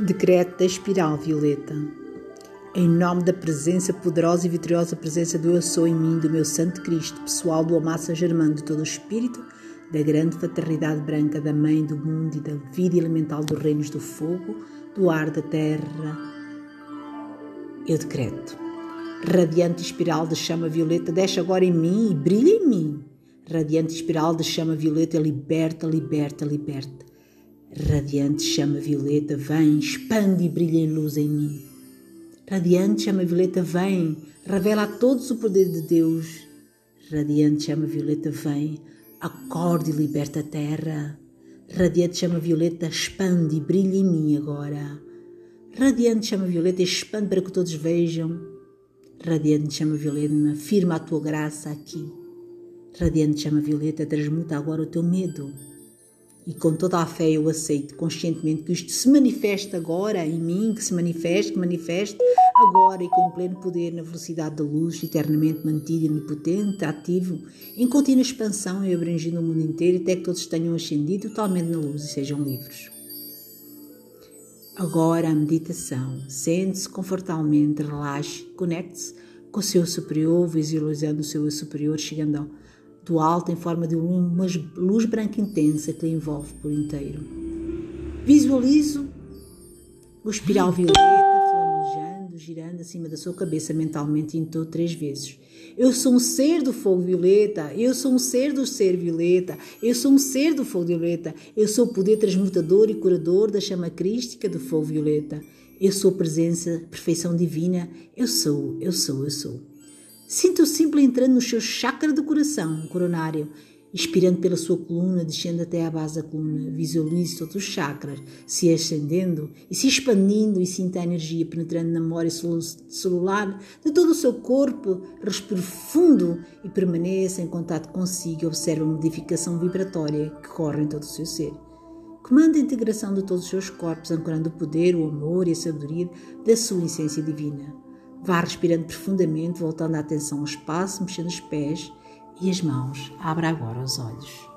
Decreto da espiral violeta. Em nome da presença poderosa e vitoriosa presença do Eu Sou em mim, do meu Santo Cristo, pessoal do Amar Saint Germain, de todo o Espírito, da grande fraternidade branca da Mãe do mundo e da vida elemental dos reinos do fogo, do ar, da terra, eu decreto. Radiante espiral de chama violeta, desce agora em mim e brilha em mim. Radiante espiral de chama violeta, liberta, liberta, liberta Radiante chama violeta, vem, expande e brilha em luz em mim. Radiante chama violeta, vem, revela a todos o poder de Deus. Radiante chama violeta, vem, acorde e liberta a terra. Radiante chama violeta, expande e brilha em mim agora. Radiante chama violeta, expande para que todos vejam. Radiante chama violeta, afirma a tua graça aqui. Radiante chama violeta, transmuta agora o teu medo e com toda a fé eu aceito conscientemente que isto se manifesta agora em mim, que se manifeste, que manifeste agora e com pleno poder na velocidade da luz, eternamente mantido, onipotente, ativo, em contínua expansão e abrangindo o mundo inteiro até que todos tenham ascendido totalmente na luz e sejam livres. Agora a meditação. Sente-se confortavelmente, relaxe, conecte-se com o seu superior, visualizando o seu superior chegando do alto em forma de uma luz branca intensa que lhe envolve por inteiro. Visualizo o espiral violeta flamejando, girando acima da sua cabeça mentalmente em todo três vezes. Eu sou um ser do fogo violeta, eu sou um ser do ser violeta, eu sou um ser do fogo violeta, eu sou o poder transmutador e curador da chama crística do fogo violeta. Eu sou presença, perfeição divina, eu sou, eu sou, eu sou. Sinta o simples entrando no seu chakra do coração, coronário, expirando pela sua coluna, descendo até à base da coluna. Visualize todos os chakras se ascendendo e se expandindo e sinta a energia penetrando na memória celular de todo o seu corpo. Respire fundo e permaneça em contato consigo e observe a modificação vibratória que corre em todo o seu ser. Comanda a integração de todos os seus corpos, ancorando o poder, o amor e a sabedoria da sua essência divina. Vá respirando profundamente, voltando a atenção ao espaço, mexendo os pés e as mãos. Abra agora os olhos.